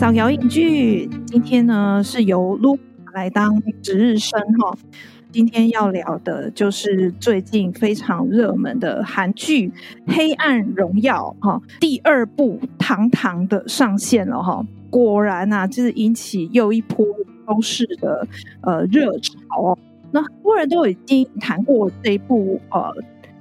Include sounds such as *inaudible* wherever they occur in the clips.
扫摇影剧，今天呢是由卢来当值日生哈。今天要聊的就是最近非常热门的韩剧《黑暗荣耀》哈，第二部堂堂的上线了哈。果然啊，就是引起又一波都市的呃热潮哦。那很多人都已经谈过这一部呃。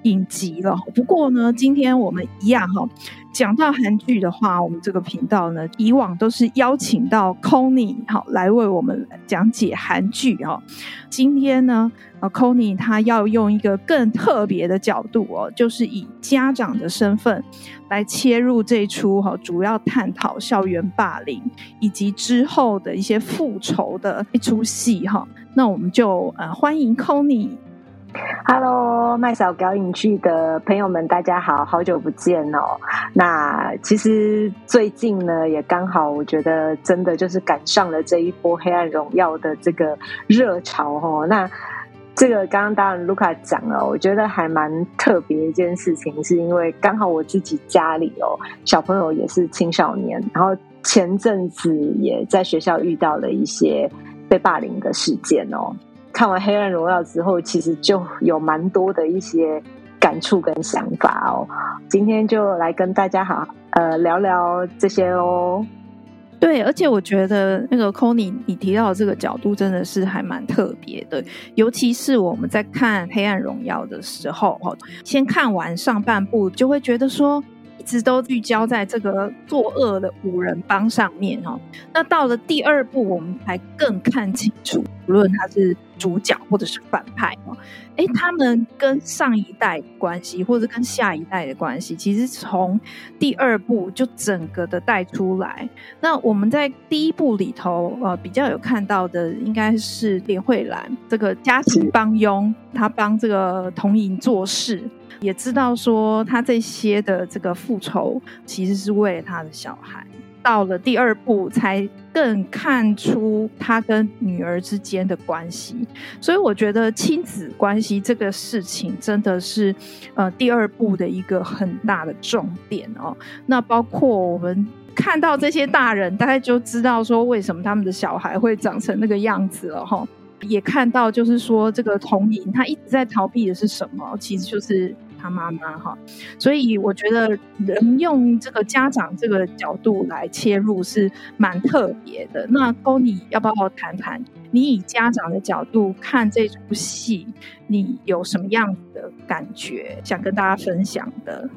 影集了，不过呢，今天我们一样哈，讲到韩剧的话，我们这个频道呢，以往都是邀请到 Connie 好来为我们讲解韩剧哈。今天呢，呃，Connie 他要用一个更特别的角度哦，就是以家长的身份来切入这出哈，主要探讨校园霸凌以及之后的一些复仇的一出戏哈。那我们就呃欢迎 Connie。Hello，麦嫂表影剧的朋友们，大家好，好久不见哦。那其实最近呢，也刚好，我觉得真的就是赶上了这一波《黑暗荣耀》的这个热潮哦。那这个刚刚当然卢卡讲了，我觉得还蛮特别一件事情，是因为刚好我自己家里哦，小朋友也是青少年，然后前阵子也在学校遇到了一些被霸凌的事件哦。看完《黑暗荣耀》之后，其实就有蛮多的一些感触跟想法哦。今天就来跟大家好呃聊聊这些哦。对，而且我觉得那个 c o n y 你提到的这个角度真的是还蛮特别的，尤其是我们在看《黑暗荣耀》的时候，哈，先看完上半部就会觉得说。一直都聚焦在这个作恶的五人帮上面哦，那到了第二部，我们才更看清楚，无论他是主角或者是反派哦，哎，他们跟上一代关系，或者跟下一代的关系，其实从第二部就整个的带出来。那我们在第一部里头，呃，比较有看到的，应该是连慧兰这个家庭帮佣，他帮这个童莹做事。也知道说他这些的这个复仇其实是为了他的小孩。到了第二部才更看出他跟女儿之间的关系。所以我觉得亲子关系这个事情真的是呃第二部的一个很大的重点哦。那包括我们看到这些大人，大概就知道说为什么他们的小孩会长成那个样子了哈。也看到就是说这个童莹他一直在逃避的是什么？其实就是。他妈妈哈，所以我觉得能用这个家长这个角度来切入是蛮特别的。那 Tony，要不要谈谈？你以家长的角度看这出戏，你有什么样的感觉想跟大家分享的？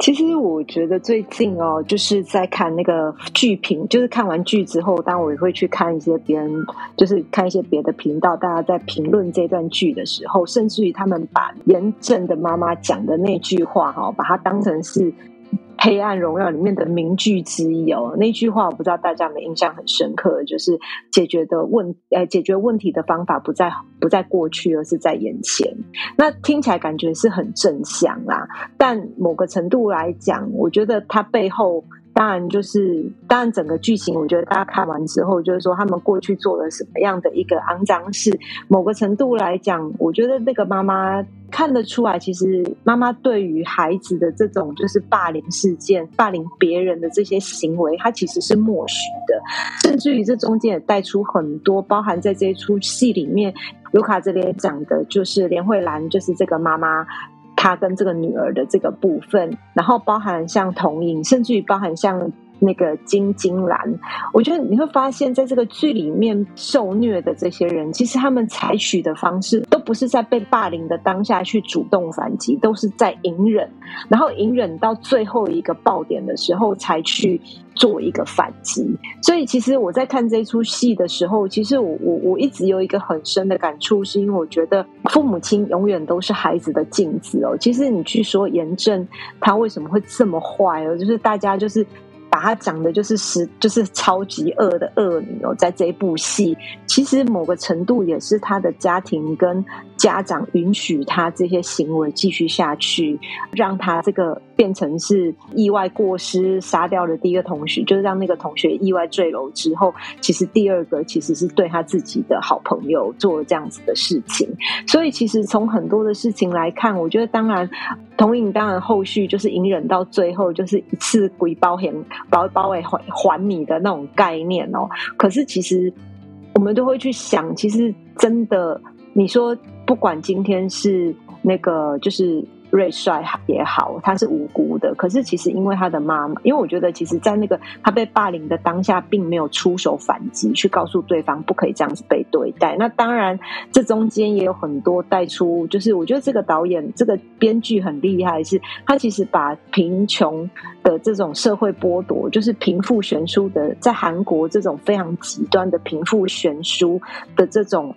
其实我觉得最近哦，就是在看那个剧评，就是看完剧之后，当我也会去看一些别人，就是看一些别的频道，大家在评论这段剧的时候，甚至于他们把严正的妈妈讲的那句话哈，把它当成是。黑暗荣耀里面的名句之一哦，那句话我不知道大家有没有印象很深刻，就是解决的问呃解决问题的方法不在不在过去，而是在眼前。那听起来感觉是很正向啦，但某个程度来讲，我觉得它背后。当然，就是当然，整个剧情我觉得大家看完之后，就是说他们过去做了什么样的一个肮脏事。某个程度来讲，我觉得那个妈妈看得出来，其实妈妈对于孩子的这种就是霸凌事件、霸凌别人的这些行为，她其实是默许的。甚至于这中间也带出很多，包含在这一出戏里面，卢卡这边讲的就是连慧兰，就是这个妈妈。他跟这个女儿的这个部分，然后包含像童影，甚至于包含像那个金金兰，我觉得你会发现在这个剧里面受虐的这些人，其实他们采取的方式都不是在被霸凌的当下去主动反击，都是在隐忍，然后隐忍到最后一个爆点的时候才去。做一个反击，所以其实我在看这出戏的时候，其实我我我一直有一个很深的感触，是因为我觉得父母亲永远都是孩子的镜子哦。其实你去说严正他为什么会这么坏哦，就是大家就是。把他讲的就是是，就是超级恶的恶女哦，在这一部戏，其实某个程度也是他的家庭跟家长允许他这些行为继续下去，让他这个变成是意外过失杀掉了第一个同学，就是让那个同学意外坠楼之后，其实第二个其实是对他自己的好朋友做了这样子的事情。所以其实从很多的事情来看，我觉得当然童影当然后续就是隐忍到最后，就是一次归包还包包还还你的那种概念哦。可是其实我们都会去想，其实真的你说不管今天是那个就是。瑞帅也好，他是无辜的。可是其实因为他的妈妈，因为我觉得其实，在那个他被霸凌的当下，并没有出手反击，去告诉对方不可以这样子被对待。那当然，这中间也有很多带出，就是我觉得这个导演、这个编剧很厉害，是他其实把贫穷的这种社会剥夺，就是贫富悬殊的，在韩国这种非常极端的贫富悬殊的这种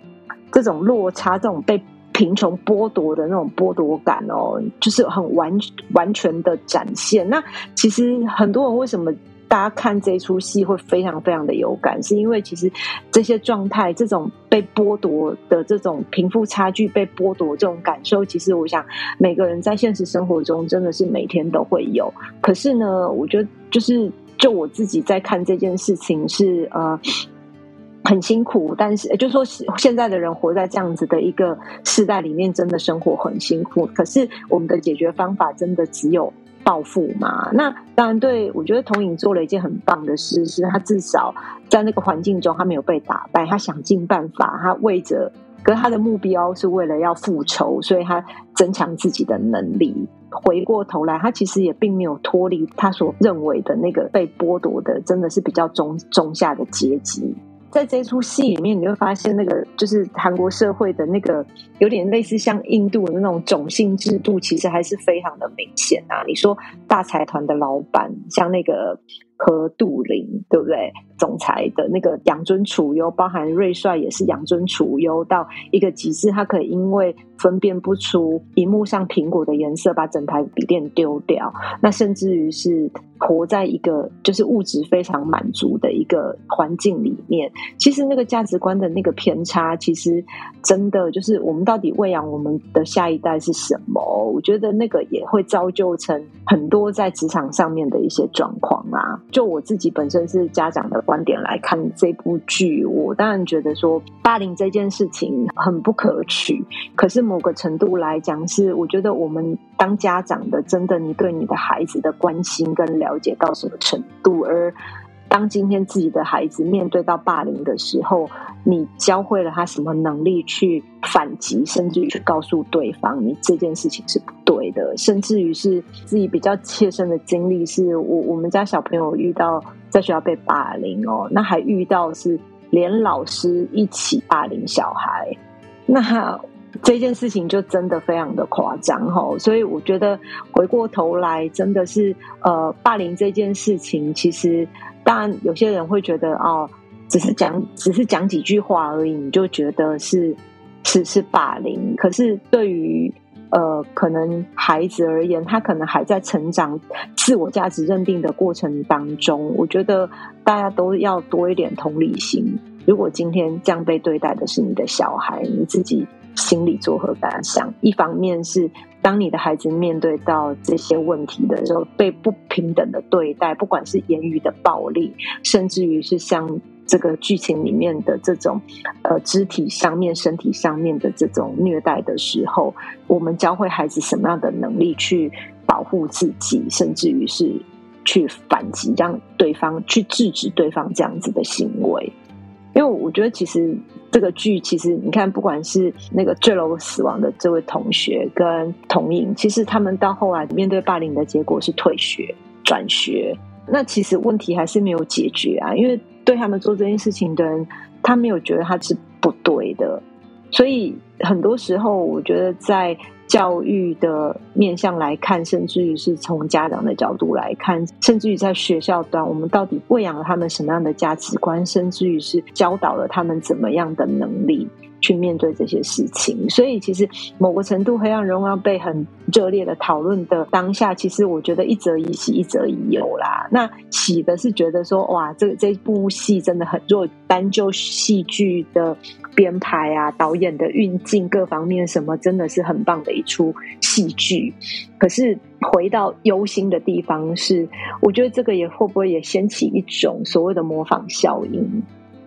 这种落差，这种被。贫穷剥夺的那种剥夺感哦，就是很完完全的展现。那其实很多人为什么大家看这出戏会非常非常的有感，是因为其实这些状态、这种被剥夺的这种贫富差距被剥夺这种感受，其实我想每个人在现实生活中真的是每天都会有。可是呢，我觉得就是就我自己在看这件事情是呃。很辛苦，但是就是说，现在的人活在这样子的一个时代里面，真的生活很辛苦。可是我们的解决方法真的只有报复吗？那当然，对，我觉得童颖做了一件很棒的事，是他至少在那个环境中，他没有被打败，他想尽办法，他为着，可是他的目标是为了要复仇，所以他增强自己的能力。回过头来，他其实也并没有脱离他所认为的那个被剥夺的，真的是比较中中下的阶级。在这出戏里面，你会发现那个就是韩国社会的那个有点类似像印度的那种种姓制度，其实还是非常的明显啊。你说大财团的老板，像那个。和杜林对不对？总裁的那个养尊处优，包含瑞帅也是养尊处优到一个极致，他可以因为分辨不出荧幕上苹果的颜色，把整台笔电丢掉。那甚至于是活在一个就是物质非常满足的一个环境里面。其实那个价值观的那个偏差，其实真的就是我们到底喂养我们的下一代是什么？我觉得那个也会造就成很多在职场上面的一些状况啊。就我自己本身是家长的观点来看这部剧，我当然觉得说霸凌这件事情很不可取。可是某个程度来讲，是我觉得我们当家长的，真的你对你的孩子的关心跟了解到什么程度，而。当今天自己的孩子面对到霸凌的时候，你教会了他什么能力去反击，甚至于去告诉对方你这件事情是不对的，甚至于是自己比较切身的经历，是我我们家小朋友遇到在学校被霸凌哦，那还遇到是连老师一起霸凌小孩，那这件事情就真的非常的夸张哦，所以我觉得回过头来真的是呃，霸凌这件事情其实。当然，有些人会觉得哦，只是讲，只是讲几句话而已，你就觉得是是是霸凌。可是对于呃，可能孩子而言，他可能还在成长、自我价值认定的过程当中，我觉得大家都要多一点同理心。如果今天这样被对待的是你的小孩，你自己。心里作何感想？一方面是当你的孩子面对到这些问题的时候，被不平等的对待，不管是言语的暴力，甚至于是像这个剧情里面的这种呃肢体上面、身体上面的这种虐待的时候，我们教会孩子什么样的能力去保护自己，甚至于是去反击，让对方去制止对方这样子的行为。因为我觉得，其实这个剧，其实你看，不管是那个坠楼死亡的这位同学跟童颖，其实他们到后来面对霸凌的结果是退学、转学。那其实问题还是没有解决啊，因为对他们做这件事情的人，他没有觉得他是不对的。所以很多时候，我觉得在。教育的面向来看，甚至于是从家长的角度来看，甚至于在学校端，我们到底喂养了他们什么样的价值观，甚至于是教导了他们怎么样的能力去面对这些事情。所以，其实某个程度，《黑暗荣耀》被很热烈的讨论的当下，其实我觉得一则以喜，一则以忧啦。那喜的是觉得说，哇，这这部戏真的很，弱，单就戏剧的编排啊、导演的运镜各方面什么，真的是很棒的一出戏剧。可是回到忧心的地方是，我觉得这个也会不会也掀起一种所谓的模仿效应？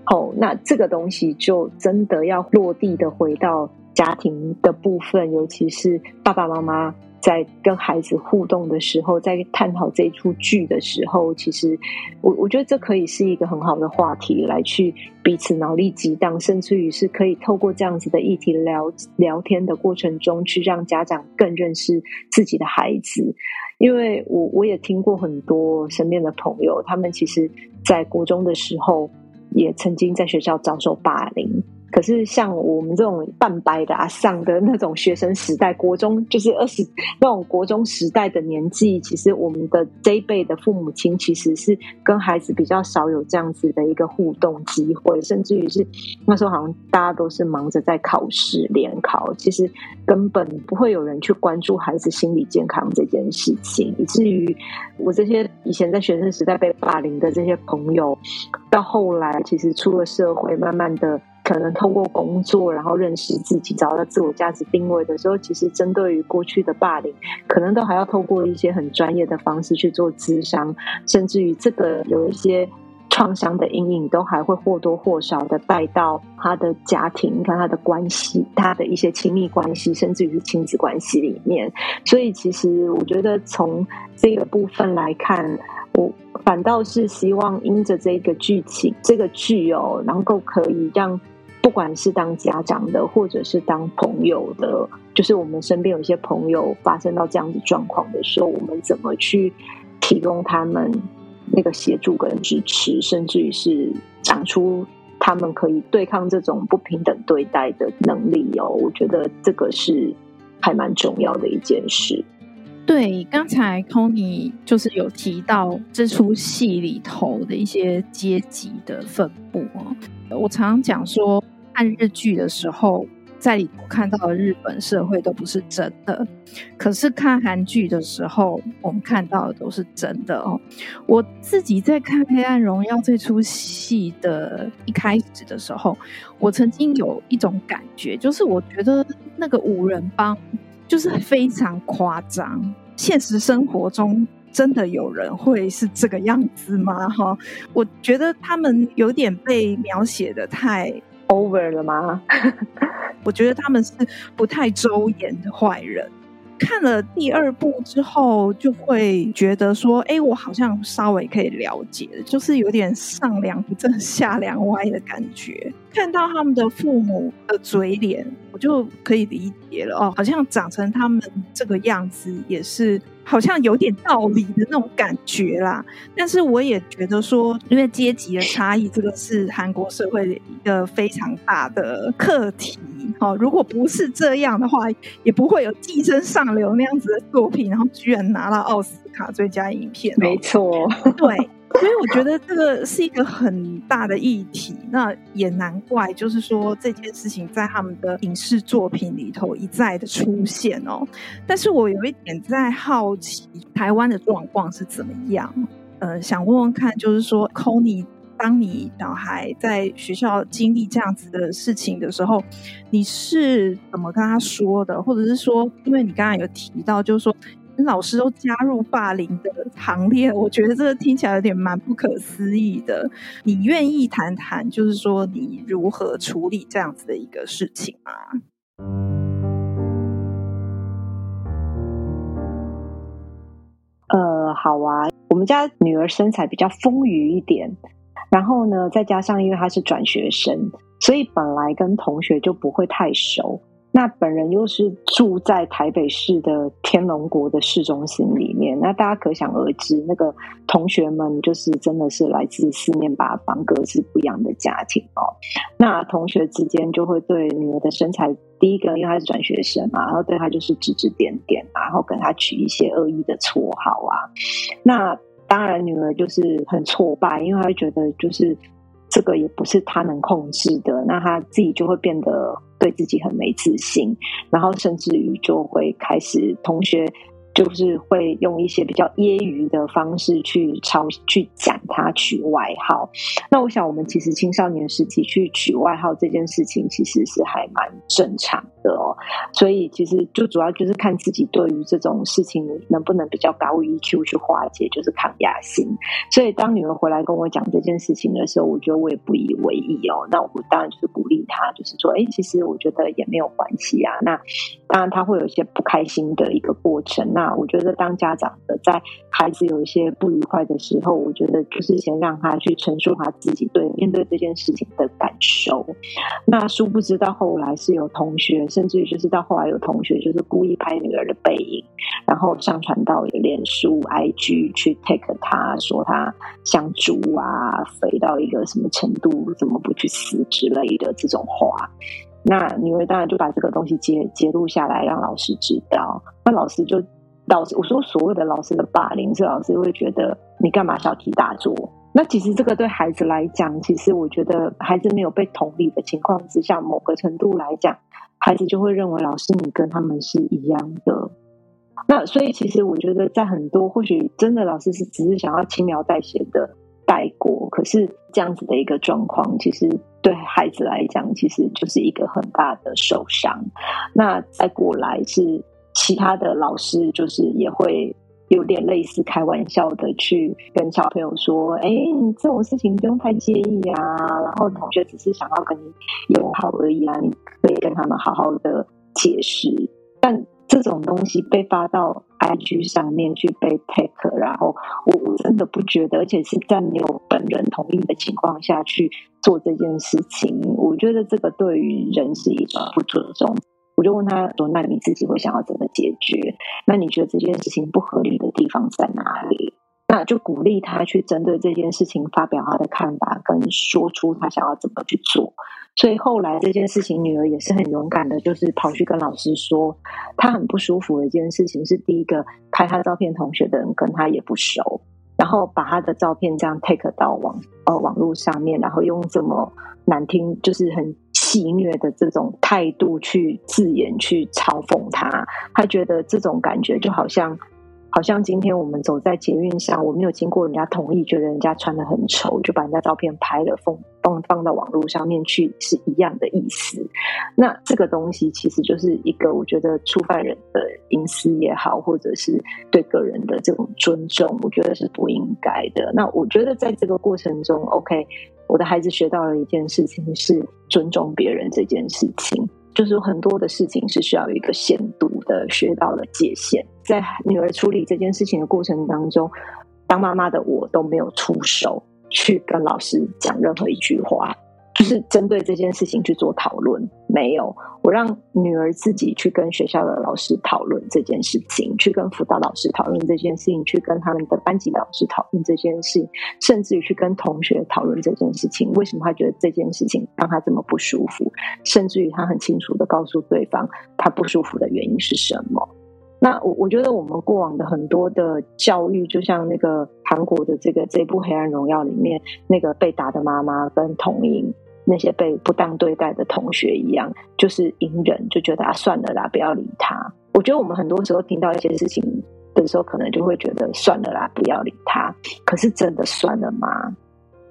哦，那这个东西就真的要落地的回到家庭的部分，尤其是爸爸妈妈。在跟孩子互动的时候，在探讨这一出剧的时候，其实我我觉得这可以是一个很好的话题，来去彼此脑力激荡，甚至于是可以透过这样子的议题聊聊天的过程中，去让家长更认识自己的孩子。因为我我也听过很多身边的朋友，他们其实在国中的时候，也曾经在学校遭受霸凌。可是像我们这种半白的啊，上的那种学生时代，国中就是二十那种国中时代的年纪，其实我们的这一辈的父母亲其实是跟孩子比较少有这样子的一个互动机会，甚至于是那时候好像大家都是忙着在考试联考，其实根本不会有人去关注孩子心理健康这件事情，以至于我这些以前在学生时代被霸凌的这些朋友，到后来其实出了社会，慢慢的。可能通过工作，然后认识自己，找到自我价值定位的时候，其实针对于过去的霸凌，可能都还要透过一些很专业的方式去做咨商，甚至于这个有一些创伤的阴影，都还会或多或少的带到他的家庭，跟他的关系，他的一些亲密关系，甚至于是亲子关系里面。所以，其实我觉得从这个部分来看，我反倒是希望因着这个剧情，这个剧哦，能够可以让。不管是当家长的，或者是当朋友的，就是我们身边有一些朋友发生到这样子状况的时候，我们怎么去提供他们那个协助跟支持，甚至于是长出他们可以对抗这种不平等对待的能力哦。我觉得这个是还蛮重要的一件事。对，刚才 Tony 就是有提到这出戏里头的一些阶级的分布哦。我常常讲说。看日剧的时候，在里头看到的日本社会都不是真的，可是看韩剧的时候，我们看到的都是真的哦。我自己在看《黑暗荣耀》这出戏的一开始的时候，我曾经有一种感觉，就是我觉得那个五人帮就是非常夸张。现实生活中真的有人会是这个样子吗？哈，我觉得他们有点被描写的太。over 了吗？*laughs* 我觉得他们是不太周延的坏人。看了第二部之后，就会觉得说：“哎，我好像稍微可以了解，就是有点上梁不正下梁歪的感觉。”看到他们的父母的嘴脸，我就可以理解了哦，好像长成他们这个样子也是。好像有点道理的那种感觉啦，但是我也觉得说，因为阶级的差异，这个是韩国社会的一个非常大的课题。好，如果不是这样的话，也不会有《寄生上流》那样子的作品，然后居然拿到奥斯卡最佳影片。没错，*laughs* 对。所以我觉得这个是一个很大的议题，那也难怪，就是说这件事情在他们的影视作品里头一再的出现哦。但是我有一点在好奇，台湾的状况是怎么样？呃，想问问看，就是说，Connie，当你小孩在学校经历这样子的事情的时候，你是怎么跟他说的？或者是说，因为你刚刚有提到，就是说。老师都加入霸凌的行列，我觉得这个听起来有点蛮不可思议的。你愿意谈谈，就是说你如何处理这样子的一个事情吗？呃，好啊，我们家女儿身材比较丰腴一点，然后呢，再加上因为他是转学生，所以本来跟同学就不会太熟。那本人又是住在台北市的天龙国的市中心里面，那大家可想而知，那个同学们就是真的是来自四面八方、各自不一样的家庭哦。那同学之间就会对女儿的身材，第一个因为她是转学生嘛，然后对她就是指指点点，然后跟她取一些恶意的绰号啊。那当然，女儿就是很挫败，因为她觉得就是。这个也不是她能控制的，那她自己就会变得对自己很没自信，然后甚至于就会开始同学就是会用一些比较揶揄的方式去嘲去讲他取外号。那我想，我们其实青少年时期去取外号这件事情，其实是还蛮正常的哦。所以其实就主要就是看自己对于这种事情能不能比较高 EQ 去化解，就是抗压性。所以当女儿回来跟我讲这件事情的时候，我觉得我也不以为意哦。那我当然就是鼓励她，就是说，哎，其实我觉得也没有关系啊。那当然她会有一些不开心的一个过程。那我觉得当家长的在孩子有一些不愉快的时候，我觉得就是先让他去陈述他自己对面对这件事情的感受。那殊不知到后来是有同学，甚至于就是到后来有同学就是故意拍女儿的背影，然后上传到脸书、IG 去 take 他说他像猪啊，肥到一个什么程度，怎么不去死之类的这种话。那女儿当然就把这个东西揭揭露下来，让老师知道。那老师就老师我说所谓的老师的霸凌，是老师会觉得你干嘛小题大做？那其实这个对孩子来讲，其实我觉得孩子没有被同理的情况之下，某个程度来讲，孩子就会认为老师你跟他们是一样的。那所以其实我觉得在很多或许真的老师是只是想要轻描淡写的带过，可是这样子的一个状况，其实对孩子来讲，其实就是一个很大的受伤。那再过来是其他的老师，就是也会。有点类似开玩笑的去跟小朋友说：“哎，这种事情不用太介意啊。然后同学只是想要跟你友好而已啊，你可以跟他们好好的解释。但这种东西被发到 IG 上面去被 take，然后我真的不觉得，而且是在没有本人同意的情况下去做这件事情，我觉得这个对于人是一种不尊重。”我就问他说：“那你自己会想要怎么解决？那你觉得这件事情不合理的地方在哪里？那就鼓励他去针对这件事情发表他的看法，跟说出他想要怎么去做。所以后来这件事情，女儿也是很勇敢的，就是跑去跟老师说，她很不舒服的一件事情是：第一个拍她照片同学的人跟她也不熟，然后把她的照片这样 take 到网呃网络上面，然后用这么难听，就是很。”戏谑的这种态度去字眼去嘲讽他，他觉得这种感觉就好像，好像今天我们走在捷运上，我没有经过人家同意，觉得人家穿得很丑，就把人家照片拍了，放放放到网络上面去，是一样的意思。那这个东西其实就是一个，我觉得触犯人的隐私也好，或者是对个人的这种尊重，我觉得是不应该的。那我觉得在这个过程中，OK。我的孩子学到了一件事情，是尊重别人这件事情，就是很多的事情是需要一个限度的，学到了界限。在女儿处理这件事情的过程当中，当妈妈的我都没有出手去跟老师讲任何一句话。就是针对这件事情去做讨论，没有，我让女儿自己去跟学校的老师讨论这件事情，去跟辅导老师讨论这件事情，去跟他们的班级老师讨论这件事情，甚至于去跟同学讨论这件事情。为什么他觉得这件事情让他这么不舒服？甚至于他很清楚的告诉对方他不舒服的原因是什么。那我我觉得我们过往的很多的教育，就像那个韩国的这个这部《黑暗荣耀》里面那个被打的妈妈跟童音。那些被不当对待的同学一样，就是隐忍，就觉得啊，算了啦，不要理他。我觉得我们很多时候听到一些事情的时候，可能就会觉得算了啦，不要理他。可是真的算了吗？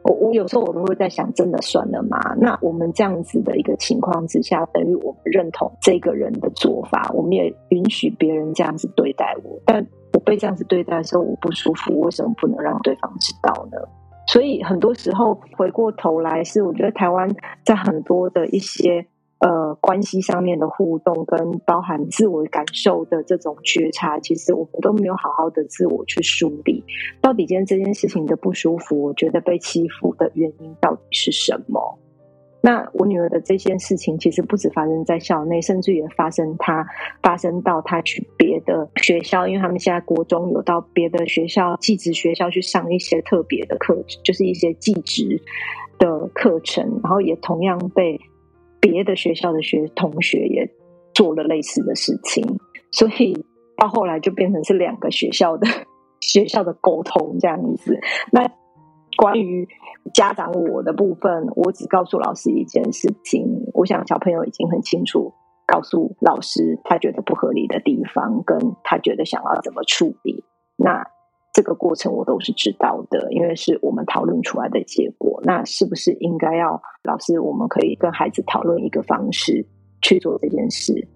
我我有时候我都会在想，真的算了吗？那我们这样子的一个情况之下，等于我们认同这个人的做法，我们也允许别人这样子对待我。但我被这样子对待的时候，我不舒服，为什么不能让对方知道呢？所以很多时候回过头来，是我觉得台湾在很多的一些呃关系上面的互动，跟包含自我感受的这种觉察，其实我们都没有好好的自我去梳理。到底今天这件事情的不舒服，我觉得被欺负的原因到底是什么？那我女儿的这件事情，其实不止发生在校内，甚至也发生她发生到她去别的学校，因为他们现在国中有到别的学校、寄职学校去上一些特别的课，就是一些寄职的课程，然后也同样被别的学校的学同学也做了类似的事情，所以到后来就变成是两个学校的 *laughs* 学校的沟通这样子。那。关于家长我的部分，我只告诉老师一件事情，我想小朋友已经很清楚告诉老师他觉得不合理的地方，跟他觉得想要怎么处理。那这个过程我都是知道的，因为是我们讨论出来的结果。那是不是应该要老师？我们可以跟孩子讨论一个方式去做这件事。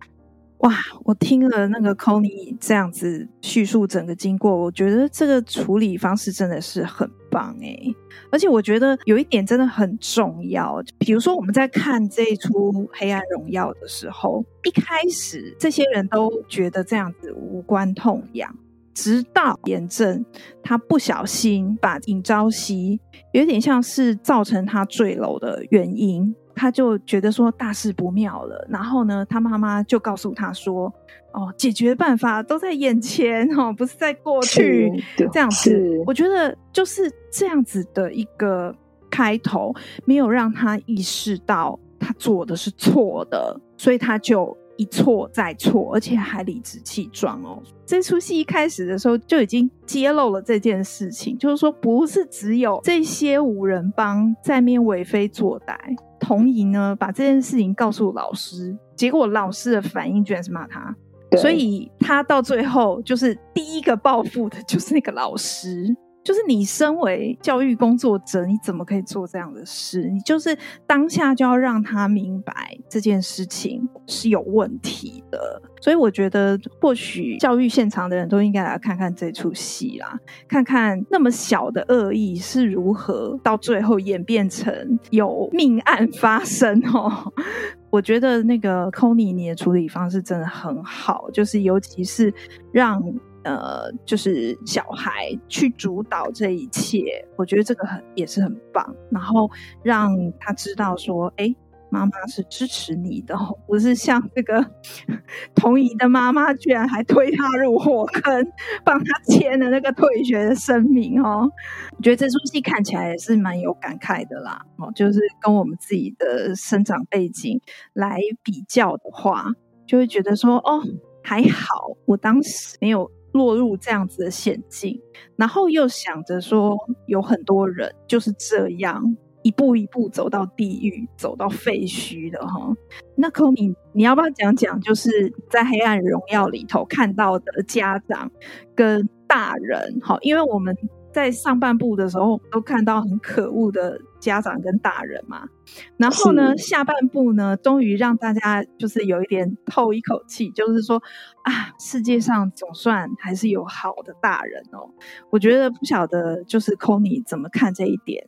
哇，我听了那个 Connie 这样子叙述整个经过，我觉得这个处理方式真的是很棒欸。而且我觉得有一点真的很重要，比如说我们在看这一出《黑暗荣耀》的时候，一开始这些人都觉得这样子无关痛痒，直到严正他不小心把尹朝夕有点像是造成他坠楼的原因。他就觉得说大事不妙了，然后呢，他妈妈就告诉他说：“哦，解决办法都在眼前哦，不是在过去。”这样子，我觉得就是这样子的一个开头，没有让他意识到他做的是错的，所以他就一错再错，而且还理直气壮哦。这出戏一开始的时候就已经揭露了这件事情，就是说不是只有这些五人帮在面为非作歹。童莹呢，把这件事情告诉老师，结果老师的反应居然是骂他，所以他到最后就是第一个报复的，就是那个老师。就是你身为教育工作者，你怎么可以做这样的事？你就是当下就要让他明白这件事情是有问题的。所以我觉得，或许教育现场的人都应该来看看这出戏啦，看看那么小的恶意是如何到最后演变成有命案发生哦。*laughs* 我觉得那个 Connie 你的处理方式真的很好，就是尤其是让。呃，就是小孩去主导这一切，我觉得这个很也是很棒。然后让他知道说，哎，妈妈是支持你的，不是像这个 *laughs* 童怡的妈妈，居然还推他入火坑，帮他签了那个退学的声明哦。我觉得这出戏看起来也是蛮有感慨的啦。哦，就是跟我们自己的生长背景来比较的话，就会觉得说，哦，还好，我当时没有。落入这样子的险境，然后又想着说，有很多人就是这样一步一步走到地狱、走到废墟的哈。那 c o n y 你要不要讲讲，就是在《黑暗荣耀》里头看到的家长跟大人？哈，因为我们。在上半部的时候，都看到很可恶的家长跟大人嘛，然后呢，下半部呢，终于让大家就是有一点透一口气，就是说啊，世界上总算还是有好的大人哦。我觉得不晓得，就是 Connie 怎么看这一点？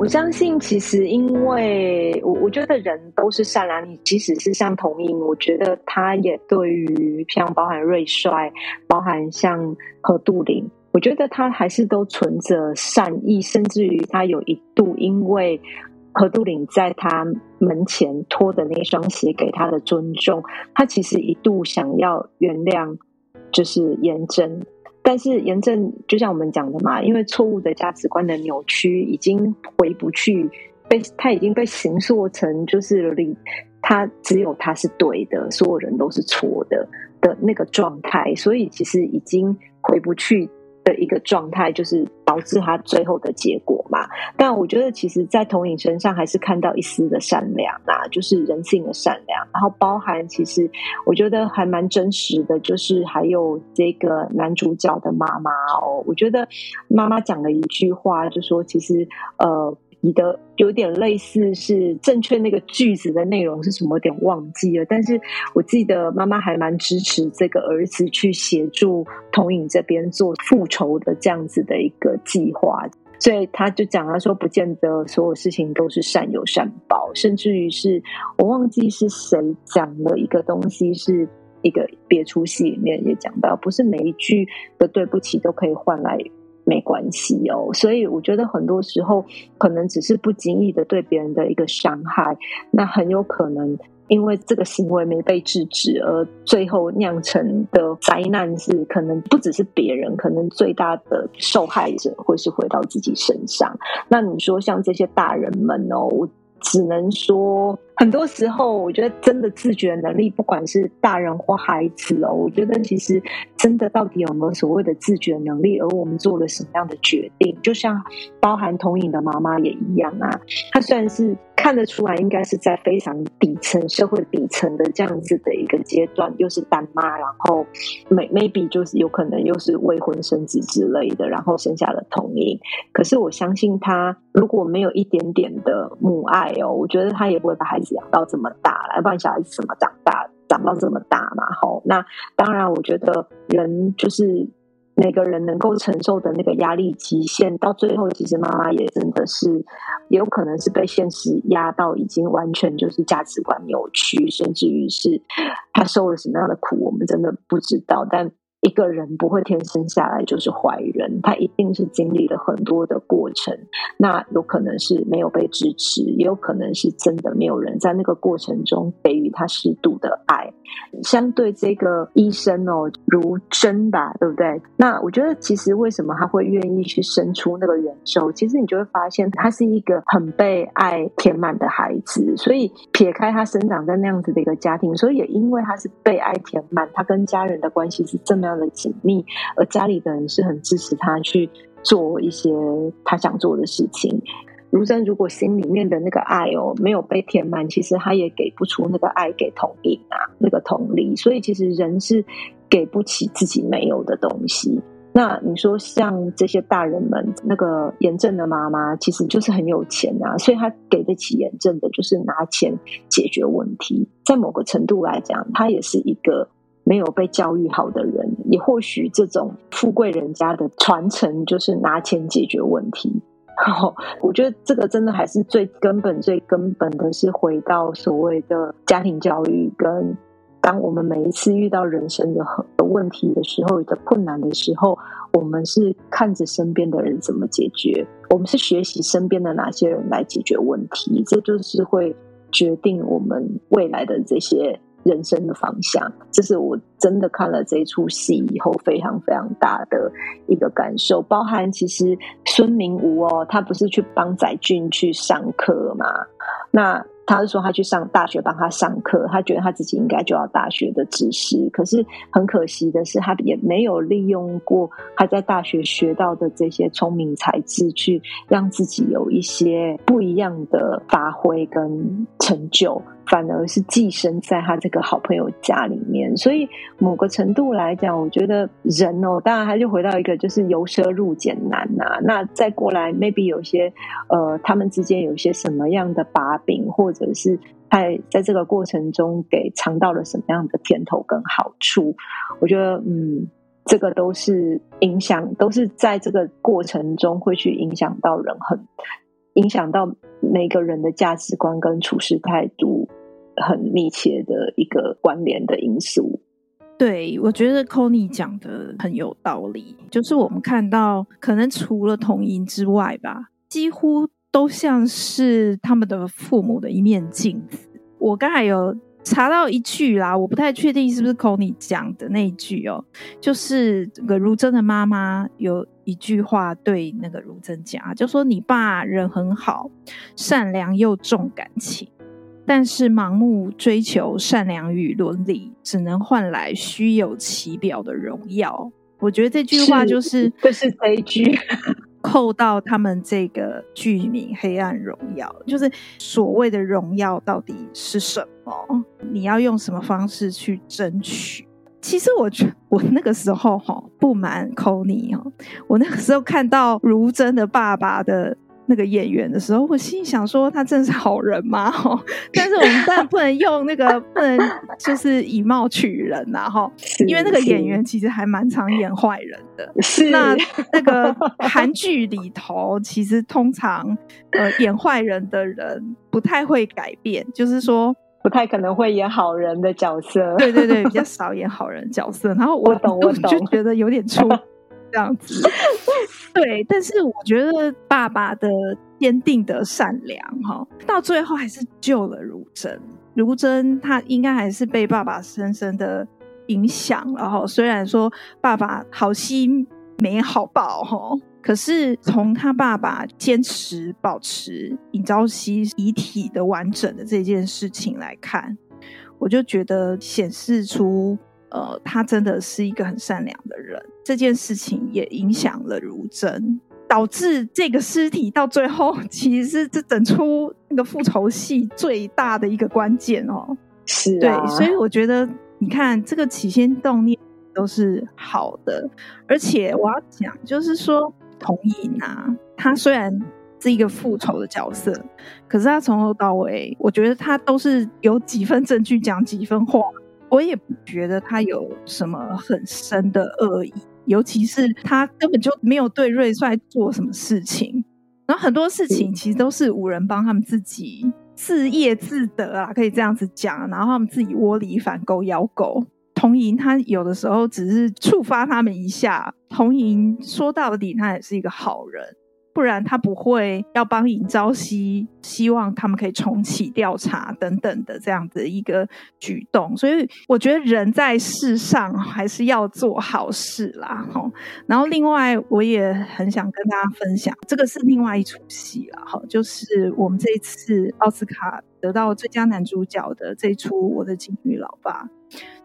我相信，其实因为我我觉得人都是善良，你即使是像童莹，我觉得他也对于像包含瑞帅，包含像何杜陵，我觉得他还是都存着善意，甚至于他有一度因为何杜陵在他门前脱的那双鞋给他的尊重，他其实一度想要原谅，就是严真。但是炎症就像我们讲的嘛，因为错误的价值观的扭曲已经回不去，被他已经被形塑成就是里他只有他是对的，所有人都是错的的那个状态，所以其实已经回不去。的一个状态，就是导致他最后的结果嘛。但我觉得，其实，在童影身上还是看到一丝的善良啊，就是人性的善良。然后包含，其实我觉得还蛮真实的，就是还有这个男主角的妈妈哦。我觉得妈妈讲了一句话，就说其实呃。你的有点类似是正确那个句子的内容是什么？有点忘记了。但是我记得妈妈还蛮支持这个儿子去协助童影这边做复仇的这样子的一个计划，所以他就讲他说，不见得所有事情都是善有善报，甚至于是我忘记是谁讲了一个东西，是一个别出戏里面也讲到，不是每一句的对不起都可以换来。没关系哦，所以我觉得很多时候可能只是不经意的对别人的一个伤害，那很有可能因为这个行为没被制止，而最后酿成的灾难是可能不只是别人，可能最大的受害者会是回到自己身上。那你说像这些大人们哦，只能说很多时候，我觉得真的自觉能力，不管是大人或孩子哦，我觉得其实真的到底有没有所谓的自觉能力，而我们做了什么样的决定，就像包含童影的妈妈也一样啊。她虽然是看得出来，应该是在非常底层社会底层的这样子的一个阶段，又是单妈，然后 maybe 就是有可能又是未婚生子之类的，然后生下了同瘾。可是我相信他如果没有一点点的母爱哦，我觉得他也不会把孩子。养到这么大，来，不然小孩子怎么长大？长到这么大嘛，吼。那当然，我觉得人就是每个人能够承受的那个压力极限，到最后，其实妈妈也真的是，也有可能是被现实压到已经完全就是价值观扭曲，甚至于是她受了什么样的苦，我们真的不知道，但。一个人不会天生下来就是坏人，他一定是经历了很多的过程。那有可能是没有被支持，也有可能是真的没有人在那个过程中给予他适度的爱。相对这个医生哦，如真吧，对不对？那我觉得其实为什么他会愿意去生出那个元寿？其实你就会发现他是一个很被爱填满的孩子。所以撇开他生长在那样子的一个家庭，所以也因为他是被爱填满，他跟家人的关系是这么样的紧密，而家里的人是很支持他去做一些他想做的事情。如真如果心里面的那个爱哦没有被填满，其实他也给不出那个爱给同瘾啊，那个同理。所以其实人是给不起自己没有的东西。那你说像这些大人们，那个严正的妈妈其实就是很有钱啊，所以他给得起严正的，就是拿钱解决问题。在某个程度来讲，他也是一个。没有被教育好的人，也或许这种富贵人家的传承就是拿钱解决问题。*laughs* 我觉得这个真的还是最根本、最根本的是回到所谓的家庭教育，跟当我们每一次遇到人生的的问题的时候、的困难的时候，我们是看着身边的人怎么解决，我们是学习身边的哪些人来解决问题，这就是会决定我们未来的这些。人生的方向，这是我真的看了这一出戏以后非常非常大的一个感受。包含其实孙明吾哦，他不是去帮载俊去上课嘛？那。他是说他去上大学帮他上课，他觉得他自己应该就要大学的知识。可是很可惜的是，他也没有利用过他在大学学到的这些聪明才智，去让自己有一些不一样的发挥跟成就，反而是寄生在他这个好朋友家里面。所以某个程度来讲，我觉得人哦，当然他就回到一个就是由奢入俭难呐、那再过来，maybe 有些呃，他们之间有一些什么样的把柄或者。可是在在这个过程中，给尝到了什么样的甜头跟好处？我觉得，嗯，这个都是影响，都是在这个过程中会去影响到人很，影响到每个人的价值观跟处事态度，很密切的一个关联的因素。对，我觉得 c o n y 讲的很有道理，就是我们看到，可能除了同音之外吧，几乎。都像是他们的父母的一面镜子。我刚才有查到一句啦，我不太确定是不是 Connie 讲的那一句哦，就是这个如真的妈妈有一句话对那个如真讲，就说你爸人很好，善良又重感情，但是盲目追求善良与伦理，只能换来虚有其表的荣耀。我觉得这句话就是，这是悲剧。扣到他们这个剧名《黑暗荣耀》，就是所谓的荣耀到底是什么？你要用什么方式去争取？其实我觉我那个时候哈，不瞒 Connie 哈，我那个时候看到如真的爸爸的。那个演员的时候，我心想说，他真是好人吗？哈，*laughs* 但是我们当然不能用那个，*laughs* 不能就是以貌取人呐，哈，因为那个演员其实还蛮常演坏人的。是那那个韩剧里头，其实通常呃演坏人的人不太会改变，就是说不太可能会演好人的角色。对对对，比较少演好人角色。然后我，我懂，我懂，就觉得有点出。*laughs* 这样子，对，但是我觉得爸爸的坚定的善良，哈，到最后还是救了如真。如真他应该还是被爸爸深深的影响，然后虽然说爸爸好心没好报，哈，可是从他爸爸坚持保持尹朝熙遗体的完整的这件事情来看，我就觉得显示出，呃，他真的是一个很善良的人。这件事情也影响了如真，导致这个尸体到最后其实是这整出那个复仇戏最大的一个关键哦。是啊，对，所以我觉得你看这个起心动念都是好的，而且我要讲就是说。童影啊，他虽然是一个复仇的角色，可是他从头到尾，我觉得他都是有几分证据讲几分话。我也不觉得他有什么很深的恶意，尤其是他根本就没有对瑞帅做什么事情。然后很多事情其实都是五人帮他们自己自业自得啊，可以这样子讲。然后他们自己窝里反狗咬狗。童莹他有的时候只是触发他们一下，童莹说到底他也是一个好人。不然他不会要帮尹朝熙，希望他们可以重启调查等等的这样的一个举动。所以我觉得人在世上还是要做好事啦。然后另外我也很想跟大家分享，这个是另外一出戏了。哈，就是我们这一次奥斯卡得到最佳男主角的这一出《我的金鱼老爸》，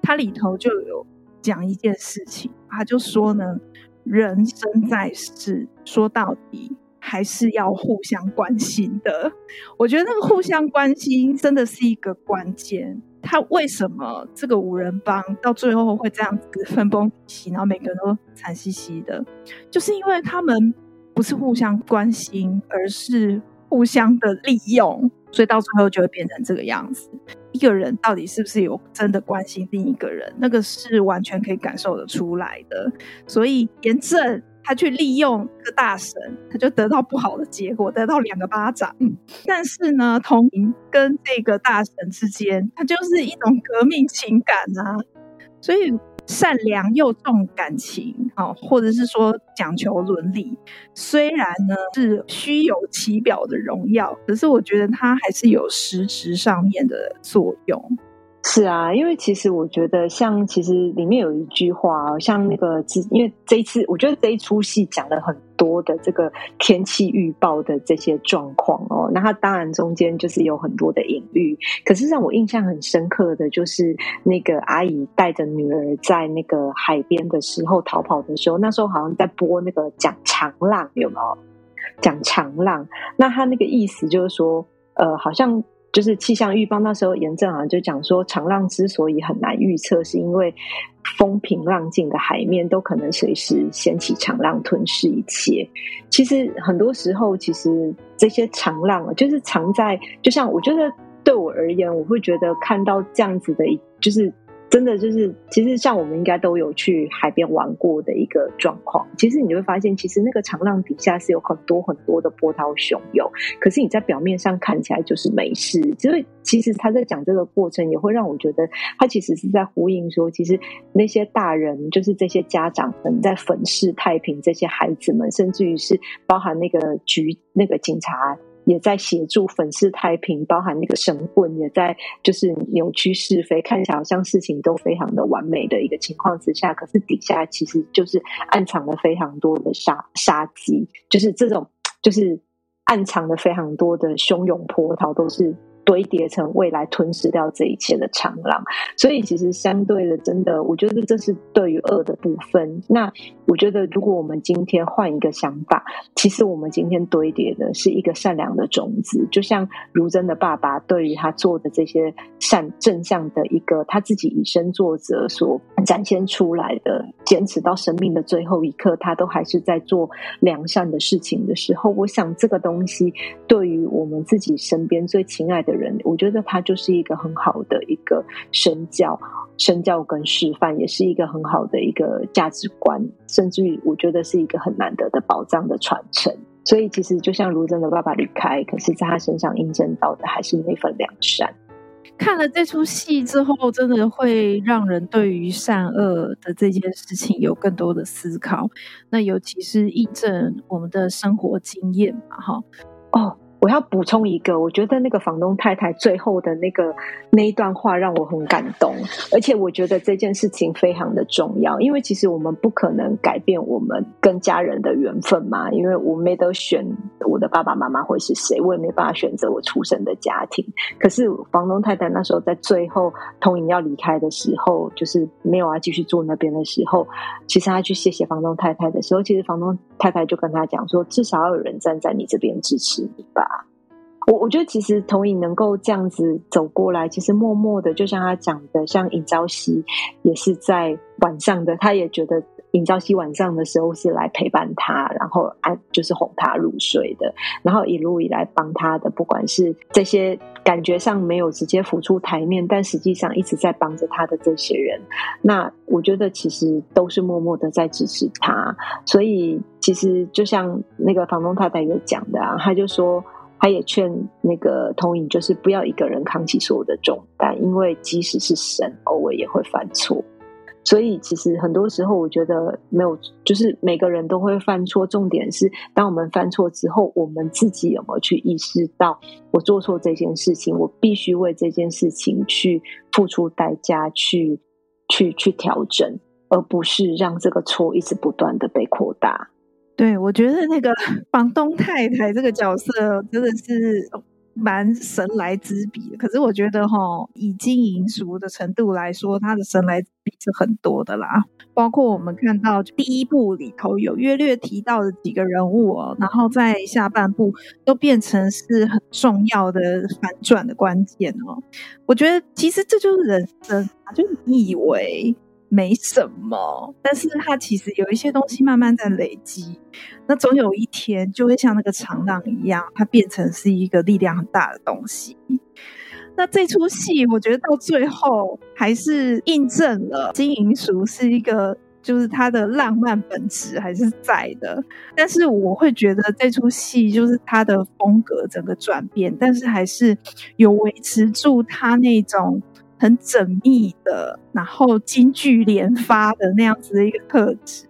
它里头就有讲一件事情，他就说呢。人生在世，说到底还是要互相关心的。我觉得那个互相关心真的是一个关键。他为什么这个五人帮到最后会这样子分崩离析，然后每个人都惨兮兮的，就是因为他们不是互相关心，而是互相的利用，所以到最后就会变成这个样子。一个人到底是不是有真的关心另一个人，那个是完全可以感受得出来的。所以严正他去利用这个大神，他就得到不好的结果，得到两个巴掌。但是呢，童莹跟这个大神之间，他就是一种革命情感啊，所以。善良又重感情，或者是说讲求伦理，虽然呢是虚有其表的荣耀，可是我觉得它还是有实质上面的作用。是啊，因为其实我觉得，像其实里面有一句话，像那个，因为这一次我觉得这一出戏讲了很多的这个天气预报的这些状况哦，那它当然中间就是有很多的隐喻。可是让我印象很深刻的就是那个阿姨带着女儿在那个海边的时候逃跑的时候，那时候好像在播那个讲长浪，有没有？讲长浪，那他那个意思就是说，呃，好像。就是气象预报那时候，严正好就讲说，长浪之所以很难预测，是因为风平浪静的海面都可能随时掀起长浪，吞噬一切。其实很多时候，其实这些长浪啊就是藏在，就像我觉得对我而言，我会觉得看到这样子的，就是。真的就是，其实像我们应该都有去海边玩过的一个状况。其实你就会发现，其实那个长浪底下是有很多很多的波涛汹涌。可是你在表面上看起来就是没事。所以其实他在讲这个过程，也会让我觉得他其实是在呼应说，其实那些大人，就是这些家长们在粉饰太平，这些孩子们，甚至于是包含那个局那个警察。也在协助粉饰太平，包含那个神棍也在就是扭曲是非，看起来好像事情都非常的完美的一个情况之下，可是底下其实就是暗藏了非常多的杀杀机，就是这种就是暗藏了非常多的汹涌波涛都是。堆叠成未来吞噬掉这一切的长廊，所以其实相对的，真的，我觉得这是对于恶的部分。那我觉得，如果我们今天换一个想法，其实我们今天堆叠的是一个善良的种子，就像如真的爸爸对于他做的这些善正向的一个他自己以身作则所展现出来的，坚持到生命的最后一刻，他都还是在做良善的事情的时候，我想这个东西对于我们自己身边最亲爱的人，我觉得他就是一个很好的一个身教、身教跟示范，也是一个很好的一个价值观，甚至于我觉得是一个很难得的宝藏的传承。所以，其实就像卢真的爸爸离开，可是在他身上印证到的还是那份良善。看了这出戏之后，真的会让人对于善恶的这件事情有更多的思考。那尤其是印证我们的生活经验嘛，哈，哦。我要补充一个，我觉得那个房东太太最后的那个那一段话让我很感动，而且我觉得这件事情非常的重要，因为其实我们不可能改变我们跟家人的缘分嘛，因为我没得选我的爸爸妈妈会是谁，我也没办法选择我出生的家庭。可是房东太太那时候在最后童影要离开的时候，就是没有要继续住那边的时候，其实他去谢谢房东太太的时候，其实房东太太就跟他讲说，至少要有人站在你这边支持你吧。我我觉得其实童影能够这样子走过来，其实默默的，就像他讲的，像尹朝夕也是在晚上的，他也觉得尹朝夕晚上的时候是来陪伴他，然后安就是哄他入睡的，然后一路以来帮他的，不管是这些感觉上没有直接浮出台面，但实际上一直在帮着他的这些人，那我觉得其实都是默默的在支持他，所以其实就像那个房东太太有讲的啊，他就说。他也劝那个童颖，就是不要一个人扛起所有的重担，因为即使是神，偶尔也会犯错。所以，其实很多时候，我觉得没有，就是每个人都会犯错。重点是，当我们犯错之后，我们自己有没有去意识到，我做错这件事情，我必须为这件事情去付出代价，去去去调整，而不是让这个错一直不断的被扩大。对，我觉得那个 *laughs* 房东太太这个角色真的是蛮神来之笔。可是我觉得哈，以经营熟的程度来说，他的神来之笔是很多的啦。包括我们看到第一部里头有约略提到的几个人物哦，然后在下半部都变成是很重要的反转的关键哦。我觉得其实这就是人生啊，就你以为。没什么，但是它其实有一些东西慢慢在累积，那总有一天就会像那个长浪一样，它变成是一个力量很大的东西。那这出戏，我觉得到最后还是印证了金银淑是一个，就是它的浪漫本质还是在的。但是我会觉得这出戏就是它的风格整个转变，但是还是有维持住它那种。很缜密的，然后金句连发的那样子的一个特质，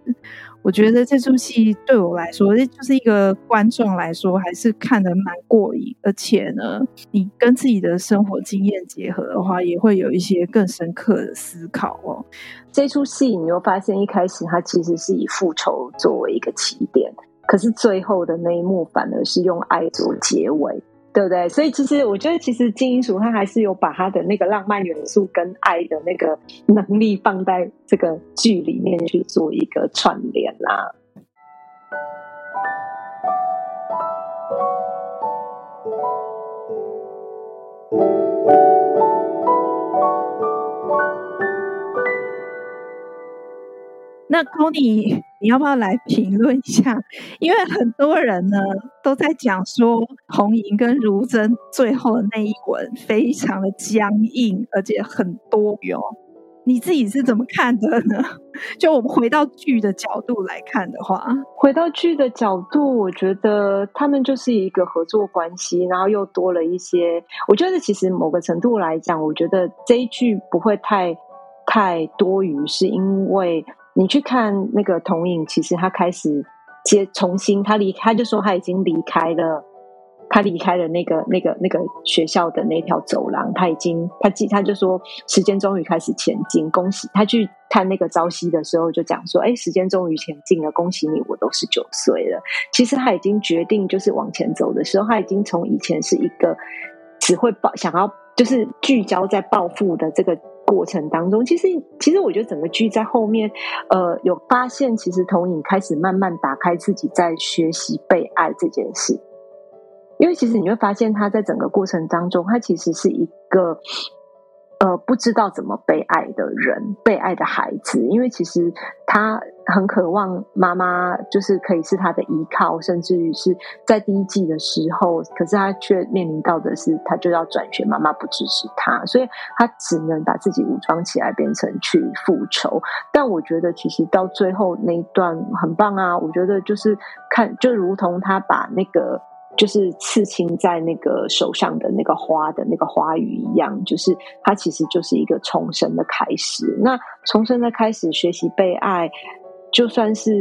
我觉得这出戏对我来说，就是一个观众来说，还是看得蛮过瘾。而且呢，你跟自己的生活经验结合的话，也会有一些更深刻的思考哦。这出戏你又发现，一开始它其实是以复仇作为一个起点，可是最后的那一幕反而是用爱做结尾。对不对？所以其实我觉得，其实金银淑他还是有把他的那个浪漫元素跟爱的那个能力放在这个剧里面去做一个串联啦。那 Connie，你要不要来评论一下？因为很多人呢都在讲说，红莹跟如真最后的那一吻非常的僵硬，而且很多哟。你自己是怎么看的呢？就我们回到剧的角度来看的话，回到剧的角度，我觉得他们就是一个合作关系，然后又多了一些。我觉得其实某个程度来讲，我觉得这一剧不会太太多余，是因为。你去看那个童影，其实他开始接重新，他离，他就说他已经离开了，他离开了那个那个那个学校的那条走廊，他已经他记他就说时间终于开始前进，恭喜他去看那个朝夕的时候就讲说，哎，时间终于前进了，恭喜你，我都十九岁了。其实他已经决定就是往前走的时候，他已经从以前是一个只会报想要就是聚焦在报复的这个。过程当中，其实其实我觉得整个剧在后面，呃，有发现其实童影开始慢慢打开自己在学习被爱这件事，因为其实你会发现他在整个过程当中，他其实是一个。呃，不知道怎么被爱的人，被爱的孩子，因为其实他很渴望妈妈，就是可以是他的依靠，甚至于是在第一季的时候，可是他却面临到的是，他就要转学，妈妈不支持他，所以他只能把自己武装起来，变成去复仇。但我觉得，其实到最后那一段很棒啊！我觉得就是看，就如同他把那个。就是刺青在那个手上的那个花的那个花语一样，就是它其实就是一个重生的开始。那重生的开始，学习被爱，就算是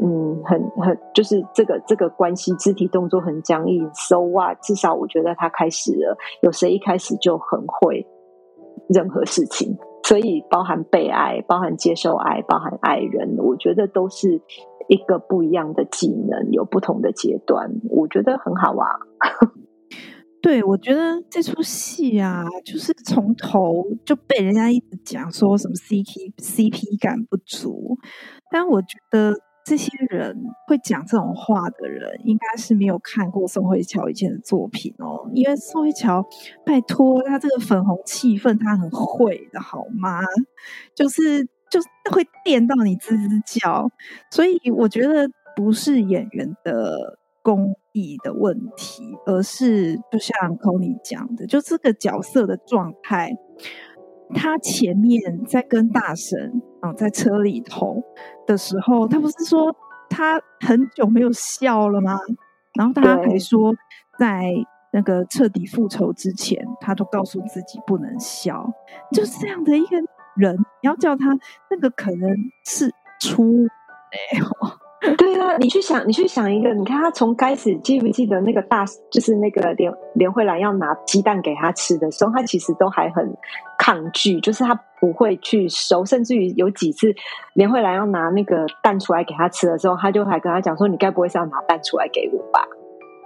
嗯，很很就是这个这个关系肢体动作很僵硬，so what？至少我觉得他开始了。有谁一开始就很会任何事情？所以包含被爱，包含接受爱，包含爱人，我觉得都是一个不一样的技能，有不同的阶段，我觉得很好啊。*laughs* 对，我觉得这出戏啊，就是从头就被人家一直讲说什么 CP CP 感不足，但我觉得这些人会讲这种话的人，应该是没有看过宋慧乔以前的作品哦，因为宋慧乔，拜托他这个粉红气氛，他很会的好吗？就是就会电到你吱吱叫，所以我觉得不是演员的。功力的问题，而是就像 Tony 讲的，就这个角色的状态，他前面在跟大神啊、哦、在车里头的时候，他不是说他很久没有笑了吗？然后他还说，在那个彻底复仇之前，他都告诉自己不能笑，就是这样的一个人，你要叫他那个可能是出没有。*laughs* 对啊，你去想，你去想一个，你看他从开始记不记得那个大，就是那个连连慧兰要拿鸡蛋给他吃的时候，他其实都还很抗拒，就是他不会去收，甚至于有几次连慧兰要拿那个蛋出来给他吃的时候，他就还跟他讲说：“你该不会是要拿蛋出来给我吧？”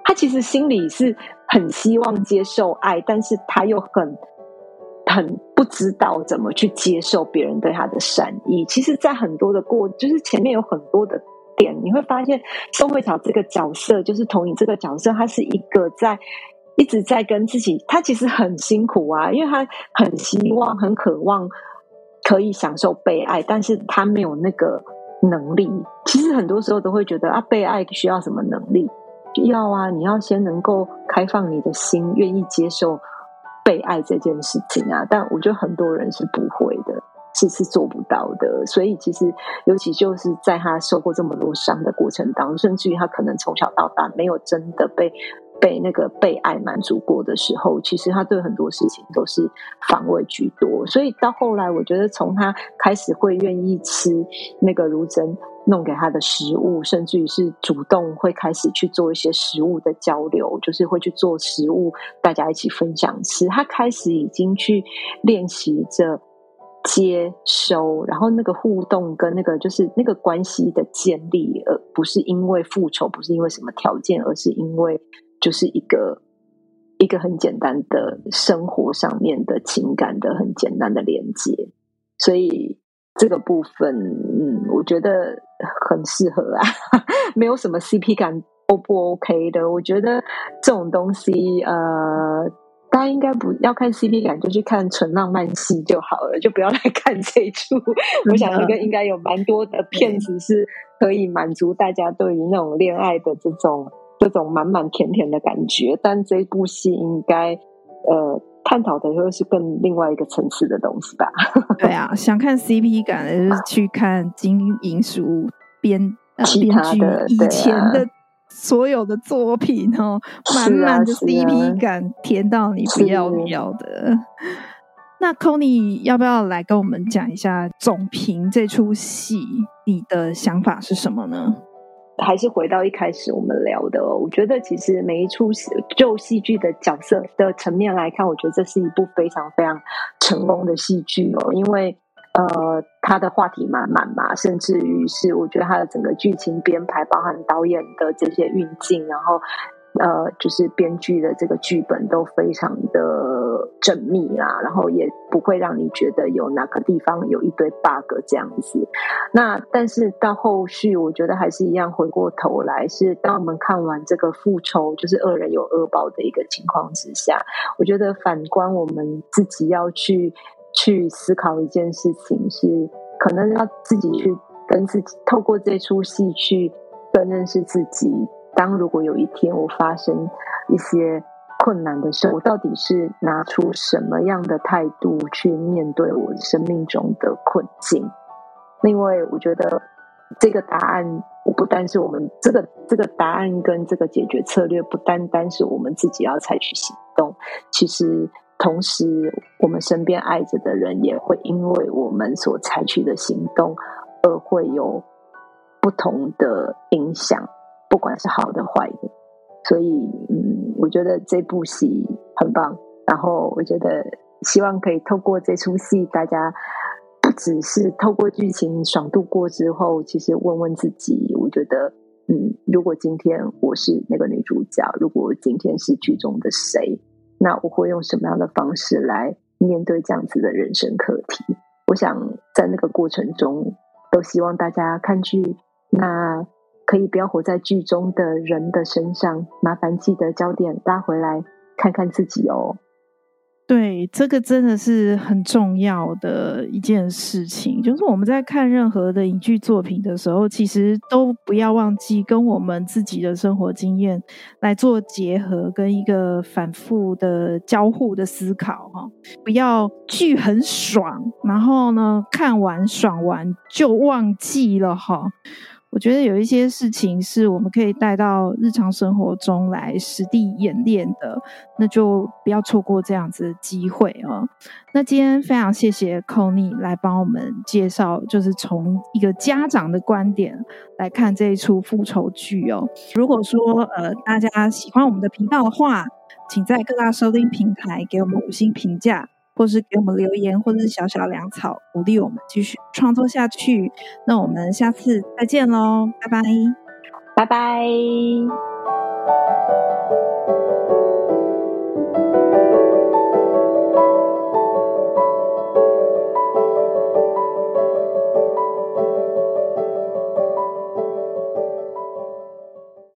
他其实心里是很希望接受爱，但是他又很很不知道怎么去接受别人对他的善意。其实，在很多的过，就是前面有很多的。点你会发现宋慧乔这个角色，就是童影这个角色，他是一个在一直在跟自己，他其实很辛苦啊，因为他很希望、很渴望可以享受被爱，但是他没有那个能力。其实很多时候都会觉得啊，被爱需要什么能力？要啊，你要先能够开放你的心，愿意接受被爱这件事情啊。但我觉得很多人是不会的。是是做不到的，所以其实，尤其就是在他受过这么多伤的过程当中，甚至于他可能从小到大没有真的被被那个被爱满足过的时候，其实他对很多事情都是防卫居多。所以到后来，我觉得从他开始会愿意吃那个如真弄给他的食物，甚至于是主动会开始去做一些食物的交流，就是会去做食物，大家一起分享吃。他开始已经去练习着。接收，然后那个互动跟那个就是那个关系的建立，而不是因为复仇，不是因为什么条件，而是因为就是一个一个很简单的生活上面的情感的很简单的连接，所以这个部分，嗯，我觉得很适合啊，*laughs* 没有什么 CP 感 O 不 OK 的，我觉得这种东西，呃。大家应该不要看 CP 感，就去看纯浪漫戏就好了，就不要来看这一出。*laughs* 我想应该应该有蛮多的片子是可以满足大家对于那种恋爱的这种这种满满甜甜的感觉，但这部戏应该呃探讨的又是更另外一个层次的东西吧。*laughs* 对啊，想看 CP 感的就是去看金银淑编编剧以前的。所有的作品哦，满满的 CP 感，啊啊、甜到你不要不要的。那 Connie 要不要来跟我们讲一下总评这出戏？你的想法是什么呢？还是回到一开始我们聊的哦，我觉得其实每一出戏就戏剧的角色的层面来看，我觉得这是一部非常非常成功的戏剧哦，因为。呃，他的话题满满嘛，甚至于是我觉得他的整个剧情编排，包含导演的这些运镜，然后呃，就是编剧的这个剧本都非常的缜密啦，然后也不会让你觉得有哪个地方有一堆 bug 这样子。那但是到后续，我觉得还是一样，回过头来是当我们看完这个复仇，就是恶人有恶报的一个情况之下，我觉得反观我们自己要去。去思考一件事情是，可能要自己去跟自己透过这出戏去更认识自己。当如果有一天我发生一些困难的时候，我到底是拿出什么样的态度去面对我生命中的困境？因为我觉得这个答案，不单是我们这个这个答案跟这个解决策略，不单单是我们自己要采取行动，其实。同时，我们身边爱着的人也会因为我们所采取的行动而会有不同的影响，不管是好的坏的。所以，嗯，我觉得这部戏很棒。然后，我觉得希望可以透过这出戏，大家不只是透过剧情爽度过之后，其实问问自己，我觉得，嗯，如果今天我是那个女主角，如果今天是剧中的谁，那我会用什么样的方式来面对这样子的人生课题？我想在那个过程中，都希望大家看剧，那。可以不要活在剧中的人的身上，麻烦记得焦点拉回来看看自己哦。对，这个真的是很重要的一件事情，就是我们在看任何的影剧作品的时候，其实都不要忘记跟我们自己的生活经验来做结合，跟一个反复的交互的思考哈。不要剧很爽，然后呢，看完爽完就忘记了哈。我觉得有一些事情是我们可以带到日常生活中来实地演练的，那就不要错过这样子的机会哦。那今天非常谢谢 Connie 来帮我们介绍，就是从一个家长的观点来看这一出复仇剧哦。如果说呃大家喜欢我们的频道的话，请在各大收听平台给我们五星评价。或是给我们留言，或者是小小粮草，鼓励我们继续创作下去。那我们下次再见喽，拜拜，拜拜。